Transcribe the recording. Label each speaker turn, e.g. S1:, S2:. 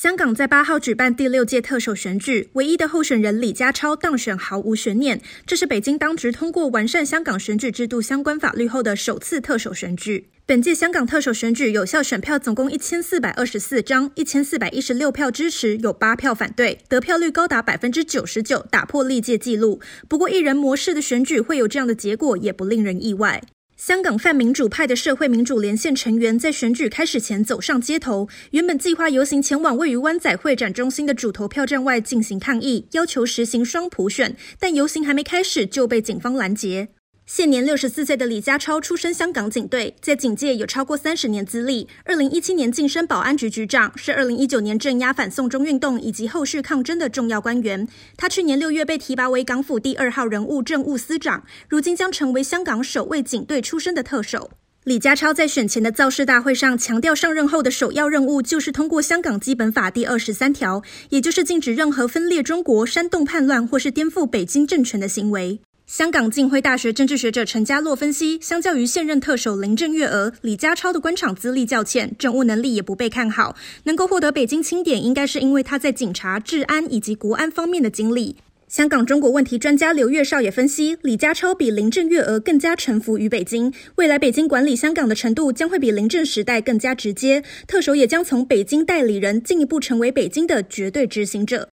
S1: 香港在八号举办第六届特首选举，唯一的候选人李家超当选毫无悬念。这是北京当局通过完善香港选举制度相关法律后的首次特首选举。本届香港特首选举有效选票总共一千四百二十四张，一千四百一十六票支持，有八票反对，得票率高达百分之九十九，打破历届纪录。不过，一人模式的选举会有这样的结果，也不令人意外。香港泛民主派的社会民主连线成员在选举开始前走上街头，原本计划游行前往位于湾仔会展中心的主投票站外进行抗议，要求实行双普选，但游行还没开始就被警方拦截。现年六十四岁的李家超出身香港警队，在警界有超过三十年资历。二零一七年晋升保安局局长，是二零一九年镇压反送中运动以及后续抗争的重要官员。他去年六月被提拔为港府第二号人物政务司长，如今将成为香港首位警队出身的特首。李家超在选前的造势大会上强调，上任后的首要任务就是通过香港基本法第二十三条，也就是禁止任何分裂中国、煽动叛乱或是颠覆北京政权的行为。香港浸会大学政治学者陈家洛分析，相较于现任特首林郑月娥，李家超的官场资历较浅，政务能力也不被看好，能够获得北京钦点，应该是因为他在警察、治安以及国安方面的经历。香港中国问题专家刘月少也分析，李家超比林郑月娥更加臣服于北京，未来北京管理香港的程度将会比林郑时代更加直接，特首也将从北京代理人进一步成为北京的绝对执行者。